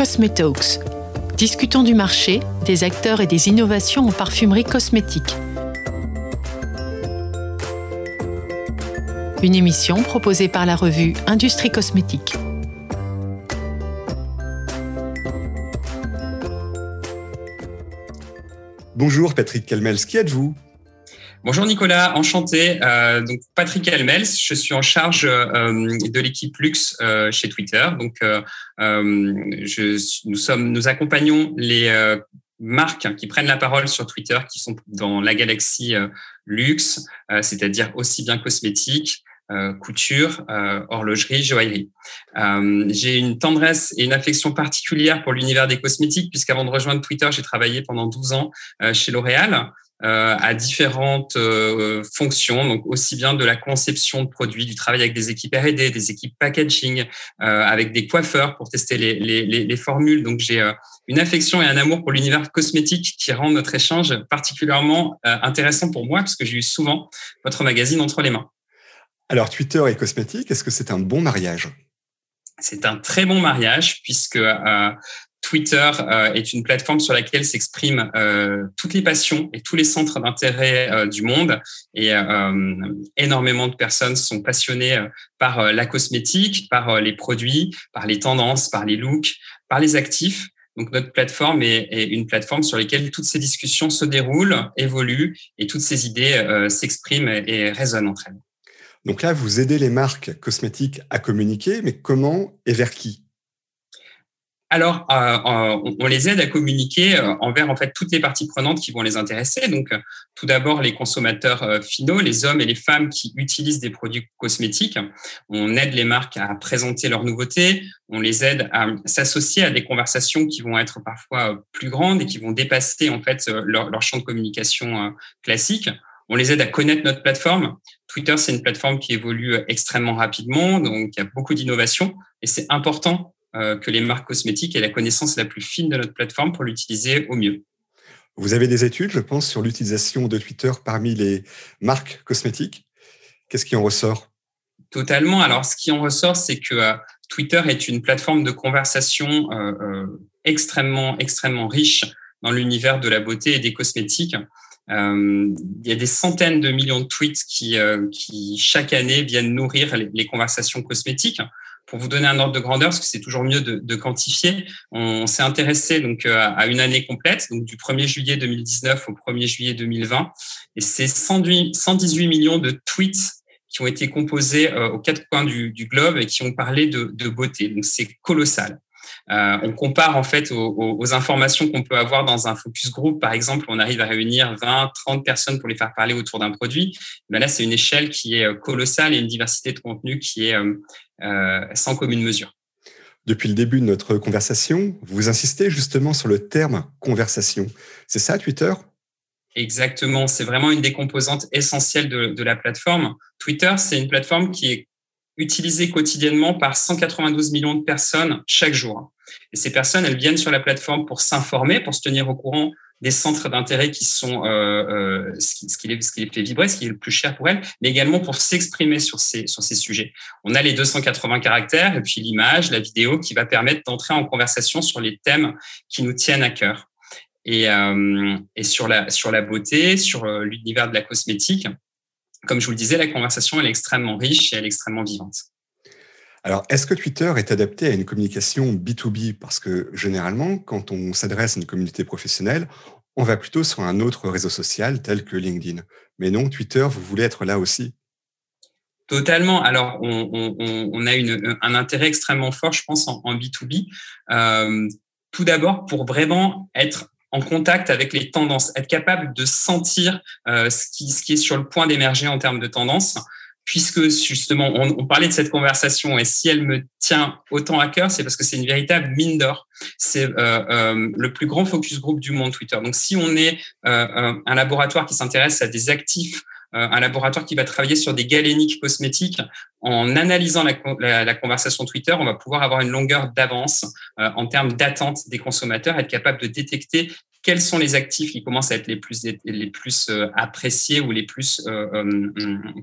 Cosmetalks. Discutons du marché, des acteurs et des innovations en parfumerie cosmétique. Une émission proposée par la revue Industrie Cosmétique. Bonjour Patrick Calmels, qui êtes-vous? Bonjour Nicolas, enchanté. Euh, Patrick Almels, je suis en charge euh, de l'équipe Luxe euh, chez Twitter. Donc nous accompagnons les marques qui prennent la parole sur Twitter, qui sont dans la galaxie luxe, c'est-à-dire aussi bien cosmétiques, couture, horlogerie, joaillerie. j'ai une tendresse et une affection particulière pour l'univers des cosmétiques, puisqu'avant de rejoindre Twitter, j'ai travaillé pendant 12 ans chez L'Oréal. Euh, à différentes euh, fonctions, donc aussi bien de la conception de produits, du travail avec des équipes R&D, des équipes packaging, euh, avec des coiffeurs pour tester les, les, les formules. Donc j'ai une affection et un amour pour l'univers cosmétique qui rend notre échange particulièrement intéressant pour moi, parce que j'ai eu souvent votre magazine entre les mains. Alors Twitter et cosmétique, est-ce que c'est un bon mariage? C'est un très bon mariage puisque euh, Twitter euh, est une plateforme sur laquelle s'expriment euh, toutes les passions et tous les centres d'intérêt euh, du monde. Et énormément de personnes sont passionnées par la cosmétique, par les produits, par les tendances, par les looks, par les actifs. Donc notre plateforme est, une plateforme sur laquelle toutes ces discussions se déroulent, évoluent et toutes ces idées s'expriment et, et résonnent entre elles. Donc là, vous aidez les marques cosmétiques à communiquer, mais comment et vers qui? Alors, euh, euh, on les aide à communiquer euh, envers en fait toutes les parties prenantes qui vont les intéresser. Donc, tout d'abord les consommateurs finaux, les hommes et les femmes qui utilisent des produits cosmétiques. On aide les marques à présenter leurs nouveautés. On les aide à s'associer à des conversations qui vont être parfois plus grandes et qui vont dépasser en fait leur, leur champ de communication classique. On les aide à connaître notre plateforme. Twitter, c'est une plateforme qui évolue extrêmement rapidement, donc il y a beaucoup d'innovations et c'est important euh, que les marques cosmétiques aient la connaissance la plus fine de notre plateforme pour l'utiliser au mieux. Vous avez des études, je pense, sur l'utilisation de Twitter parmi les marques cosmétiques. Qu'est-ce qui en ressort? Totalement. Alors, ce qui en ressort, c'est que euh, Twitter est une plateforme de conversation euh, extrêmement, extrêmement riche dans l'univers de la beauté et des cosmétiques. il y a des centaines de millions de tweets qui, qui chaque année viennent nourrir les conversations cosmétiques. Pour vous donner un ordre de grandeur, parce que c'est toujours mieux de, quantifier, on s'est intéressé donc euh, à une année complète, donc du 1er juillet 2019 au 1er juillet 2020, et c'est 118 millions de tweets qui ont été composés euh, aux quatre coins du, globe et qui ont parlé de, de beauté. Donc c'est colossal. Euh, on compare en fait aux, informations qu'on peut avoir dans un focus group. Par exemple, on arrive à réunir 20, 30 personnes pour les faire parler autour d'un produit. Ben là, c'est une échelle qui est euh, colossale et une diversité de contenu qui est euh, sans commune mesure. Depuis le début de notre conversation, vous insistez justement sur le terme conversation. C'est ça, Twitter? Exactement, c'est vraiment une des composantes essentielles de, de la plateforme. Twitter, c'est une plateforme qui est utilisée quotidiennement par 192 millions de personnes chaque jour. Et ces personnes, elles viennent sur la plateforme pour s'informer, pour se tenir au courant des centres d'intérêt qui sont euh, euh, ce, qui, les, fait vibrer, ce qui est le plus cher pour elles, mais également pour s'exprimer sur ces, sur ces sujets. On a les 280 caractères et puis l'image, la vidéo qui va permettre d'entrer en conversation sur les thèmes qui nous tiennent à cœur. Et, euh, sur, la, sur la beauté, sur l'univers de la cosmétique, comme je vous le disais, la conversation est extrêmement riche et elle est extrêmement vivante. Alors, est-ce que Twitter est adapté à une communication B2B Parce que généralement, quand on s'adresse à une communauté professionnelle, on va plutôt sur un autre réseau social tel que LinkedIn. Mais non, Twitter, vous voulez être là aussi Totalement. Alors, on, a un intérêt extrêmement fort, je pense, en, B2B. Euh, tout d'abord, pour vraiment être en contact avec les tendances, être capable de sentir euh, qui, ce qui est sur le point d'émerger en termes de tendances, puisque justement, on, parlait de cette conversation et si elle me tient autant à cœur, c'est parce que c'est une véritable mine d'or. C'est euh, euh, le plus grand focus group du monde Twitter. Donc, si on est euh, un laboratoire qui s'intéresse à des actifs un laboratoire qui va travailler sur des galéniques cosmétiques. En analysant la, conversation Twitter, on va pouvoir avoir une longueur d'avance euh, en termes d'attente des consommateurs, être capable de détecter quels sont les actifs qui commencent à être les plus les plus euh, appréciés ou les plus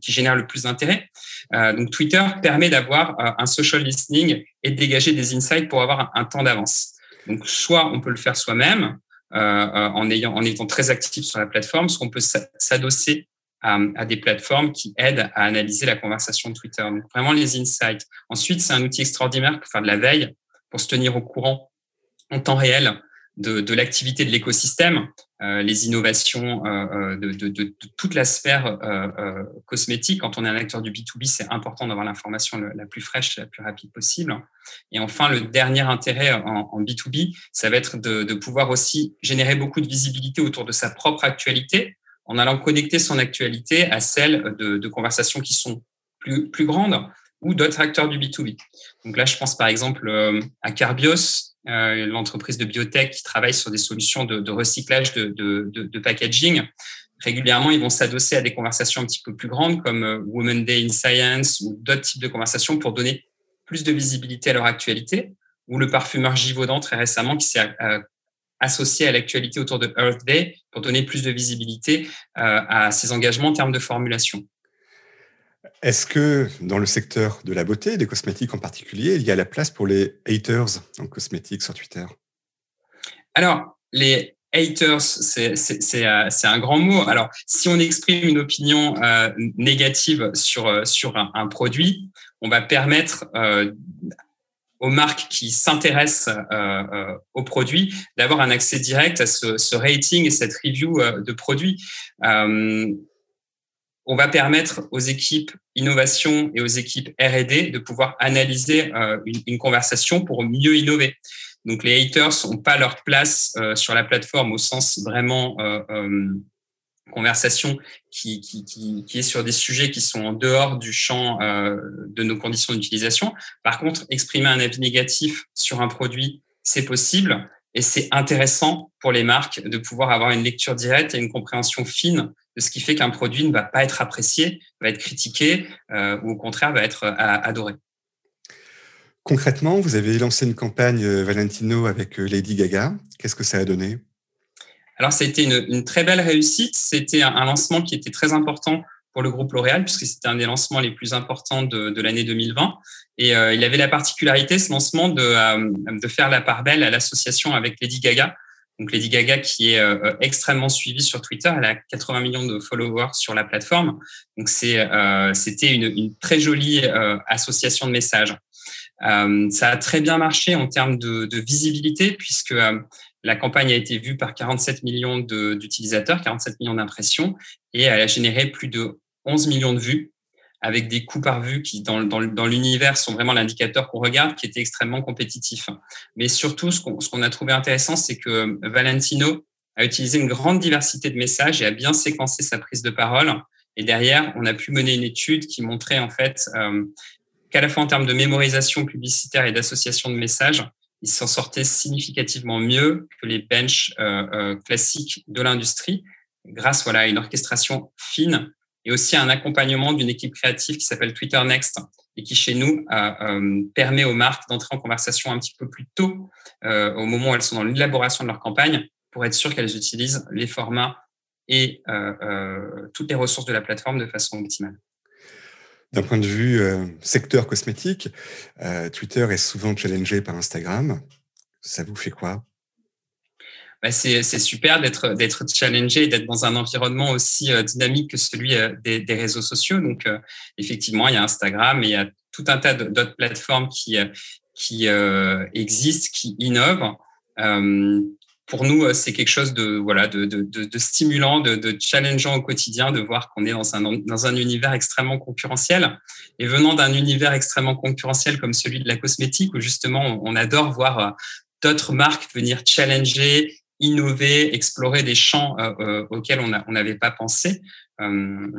qui génèrent le plus d'intérêt. donc Twitter permet d'avoir un social listening et de dégager des insights pour avoir un, temps d'avance. Donc, soit on peut le faire soi-même en, ayant, en étant très actif sur la plateforme, soit on peut s'adosser à, des plateformes qui aident à analyser la conversation de Twitter. Donc, vraiment les insights. Ensuite, c'est un outil extraordinaire pour faire de la veille, pour se tenir au courant en temps réel de, l'activité de l'écosystème, euh, les innovations euh, euh de, toute la sphère cosmétique. Quand on est un acteur du B2B, c'est important d'avoir l'information la plus fraîche, la plus rapide possible. Et enfin, le dernier intérêt en, en B2B, ça va être de, pouvoir aussi générer beaucoup de visibilité autour de sa propre actualité en allant connecter son actualité à celle de, conversations qui sont plus, plus grandes ou d'autres acteurs du B2B. Donc là, je pense par exemple à Carbios, euh, l'entreprise de biotech qui travaille sur des solutions de, de recyclage de, de, de, packaging. Régulièrement, ils vont s'adosser à des conversations un petit peu plus grandes comme euh, Women Day in Science ou d'autres types de conversations pour donner plus de visibilité à leur actualité. Ou le parfumeur Givaudan très récemment qui s'est euh, associé à l'actualité autour de Earth Day pour donner plus de visibilité à ses engagements en termes de formulation. Est-ce que dans le secteur de la beauté, des cosmétiques en particulier, il y a la place pour les haters en cosmétiques sur Twitter? Alors, les haters, c'est euh, un grand mot. Alors, si on exprime une opinion euh, négative sur, euh, sur un, produit, on va permettre aux marques qui s'intéressent au produit d'avoir un accès direct à ce, rating et cette review de produit on va permettre aux équipes innovation et aux équipes R&D de pouvoir analyser euh, une, conversation pour mieux innover. Donc les haters n'ont pas leur place euh, sur la plateforme au sens vraiment euh, conversation qui, qui, qui, est sur des sujets qui sont en dehors du champ de nos conditions d'utilisation. Par contre, exprimer un avis négatif sur un produit, c'est possible et c'est intéressant pour les marques de pouvoir avoir une lecture directe et une compréhension fine de ce qui fait qu'un produit ne va pas être apprécié, va être critiqué euh, ou au contraire va être euh, adoré. Concrètement, vous avez lancé une campagne euh, Valentino avec Lady Gaga. Qu'est-ce que ça a donné? Alors, ça a été une, très belle réussite. C'était un, lancement qui était très important pour le groupe L'Oréal, puisque c'était un des lancements les plus importants de, l'année 2020. Et il avait la particularité, ce lancement, de, de faire la part belle à l'association avec Lady Gaga, donc Lady Gaga qui est euh, extrêmement suivie sur Twitter, elle a 80 millions de followers sur la plateforme. Donc c'est euh, c'était une, une, très jolie euh, association de messages. ça a très bien marché en termes de, de visibilité puisque la campagne a été vue par 47 millions d'utilisateurs, 47 millions d'impressions et elle a généré plus de 11 millions de vues avec des coûts par vue qui, dans, l'univers, sont vraiment l'indicateur qu'on regarde, qui était extrêmement compétitif. Mais surtout, ce qu'on, ce qu'on a trouvé intéressant, c'est que Valentino a utilisé une grande diversité de messages et a bien séquencé sa prise de parole. Et derrière, on a pu mener une étude qui montrait en fait euh, qu'à la fois en termes de mémorisation publicitaire et d'association de messages, il s'en sortait significativement mieux que les benches euh, euh, classiques de l'industrie, grâce voilà, à une orchestration fine et aussi un accompagnement d'une équipe créative qui s'appelle Twitter Next et qui chez nous euh, permet aux marques d'entrer en conversation un petit peu plus tôt au moment où elles sont dans l'élaboration de leur campagne pour être sûr qu'elles utilisent les formats et toutes les ressources de la plateforme de façon optimale. D'un point de vue secteur cosmétique, Twitter est souvent challengé par Instagram. Ça vous fait quoi? Bah, c'est super d'être challengé d'être dans un environnement aussi euh, dynamique que celui euh, des, réseaux sociaux. Donc, euh, effectivement, il y a Instagram et il y a tout un tas d'autres plateformes qui existent, qui innovent. Pour nous, c'est quelque chose de voilà de, stimulant, de, de, challengeant au quotidien, de voir qu'on est dans un dans un univers extrêmement concurrentiel. Et venant d'un univers extrêmement concurrentiel comme celui de la cosmétique, où justement on adore voir d'autres marques venir challenger innover, explorer des champs euh, euh, auxquels on n'avait pas pensé. Euh,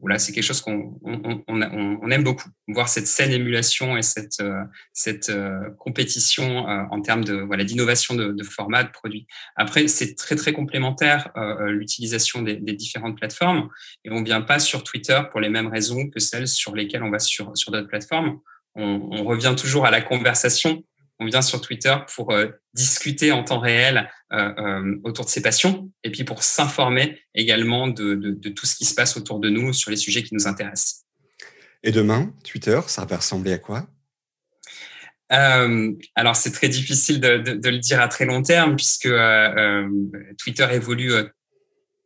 voilà, c'est quelque chose qu'on on, on, on, aime beaucoup, voir cette saine émulation et cette, euh, cette euh, compétition en termes de voilà d'innovation de, de, format, de produits. Après, c'est très très complémentaire l'utilisation des, des, différentes plateformes et on vient pas sur Twitter pour les mêmes raisons que celles sur lesquelles on va sur sur d'autres plateformes. On, on, revient toujours à la conversation on vient sur Twitter pour euh, discuter en temps réel euh, euh, autour de ses passions et puis pour s'informer également de, tout ce qui se passe autour de nous sur les sujets qui nous intéressent. Et demain, Twitter, ça va ressembler à quoi? Alors c'est très difficile de, le dire à très long terme puisque Twitter évolue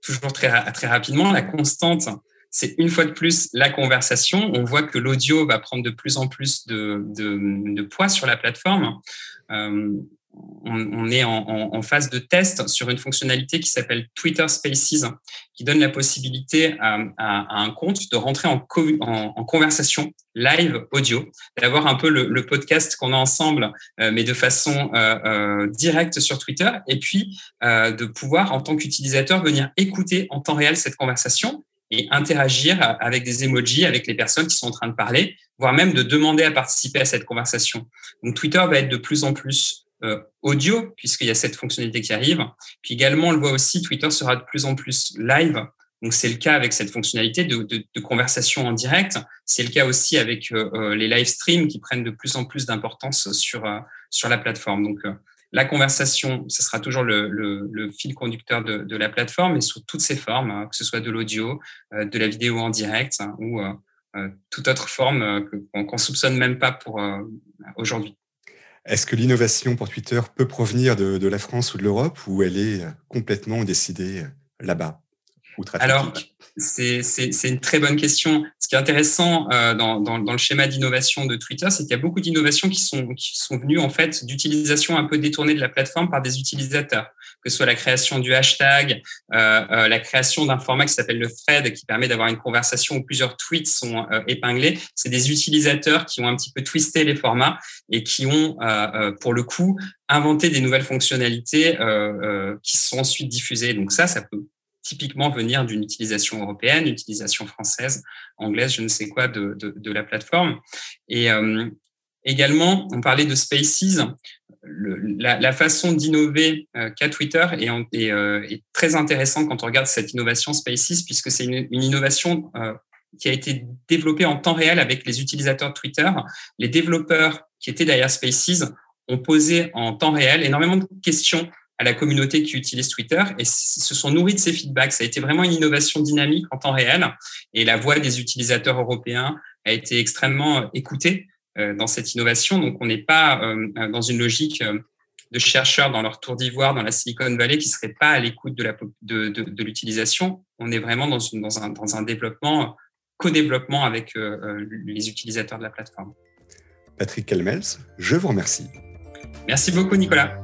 toujours très, très rapidement. La constante, c'est une fois de plus la conversation. On voit que l'audio va prendre de plus en plus de, poids sur la plateforme. Euh, on, est en, phase de test sur une fonctionnalité qui s'appelle Twitter Spaces, qui donne la possibilité à, un compte de rentrer en, conversation live audio, d'avoir un peu le, podcast qu'on a ensemble, euh, mais de façon euh, euh, directe sur Twitter, et puis de pouvoir, en tant qu'utilisateur, venir écouter en temps réel cette conversation et interagir avec des emojis avec les personnes qui sont en train de parler, voire même de demander à participer à cette conversation. Donc Twitter va être de plus en plus euh, audio, puisqu'il y a cette fonctionnalité qui arrive. Puis également, on le voit aussi, Twitter sera de plus en plus live. Donc c'est le cas avec cette fonctionnalité de, de, de conversation en direct. C'est le cas aussi avec euh, euh, les live streams qui prennent de plus en plus d'importance sur, sur la plateforme. Donc la conversation, ce sera toujours le, fil conducteur de, la plateforme, et sous toutes ses formes, hein, que ce soit de l'audio, de la vidéo en direct hein, ou toute autre forme qu'on ne soupçonne même pas pour aujourd'hui. Est-ce que l'innovation pour Twitter peut provenir de, la France ou de l'Europe ou elle est euh, complètement décidée euh, là-bas? Alors, c'est une très bonne question. Ce qui est intéressant euh, dans, le schéma d'innovation de Twitter, c'est qu'il y a beaucoup d'innovations qui sont, qui sont venues en fait d'utilisation un peu détournée de la plateforme par des utilisateurs que ce soit la création du hashtag, euh, euh, la création d'un format qui s'appelle le thread, qui permet d'avoir une conversation où plusieurs tweets sont euh, épinglés. C'est des utilisateurs qui ont un petit peu twisté les formats et qui ont, pour le coup, inventé des nouvelles fonctionnalités qui sont ensuite diffusées. Donc ça, ça peut typiquement venir d'une utilisation européenne, utilisation française, anglaise, je ne sais quoi, de, de, la plateforme. Et également, on parlait de Spaces la, façon d'innover euh, qu'a Twitter euh, est, très intéressante quand on regarde cette innovation Spaces, puisque c'est une, innovation euh, qui a été développée en temps réel avec les utilisateurs de Twitter. Les développeurs qui étaient derrière Spaces ont posé en temps réel énormément de questions à la communauté qui utilise Twitter et se sont nourris de ces feedbacks. Ça a été vraiment une innovation dynamique en temps réel et la voix des utilisateurs européens a été extrêmement écoutée euh, dans cette innovation. Donc, on n'est pas euh, dans une logique euh, de chercheurs dans leur tour d'ivoire dans la Silicon Valley qui ne seraient pas à l'écoute de, de, de, de l'utilisation. On est vraiment dans, une, dans, un, dans un développement, co-développement avec les utilisateurs de la plateforme. Patrick Kelmels, je vous remercie. Merci beaucoup, Nicolas.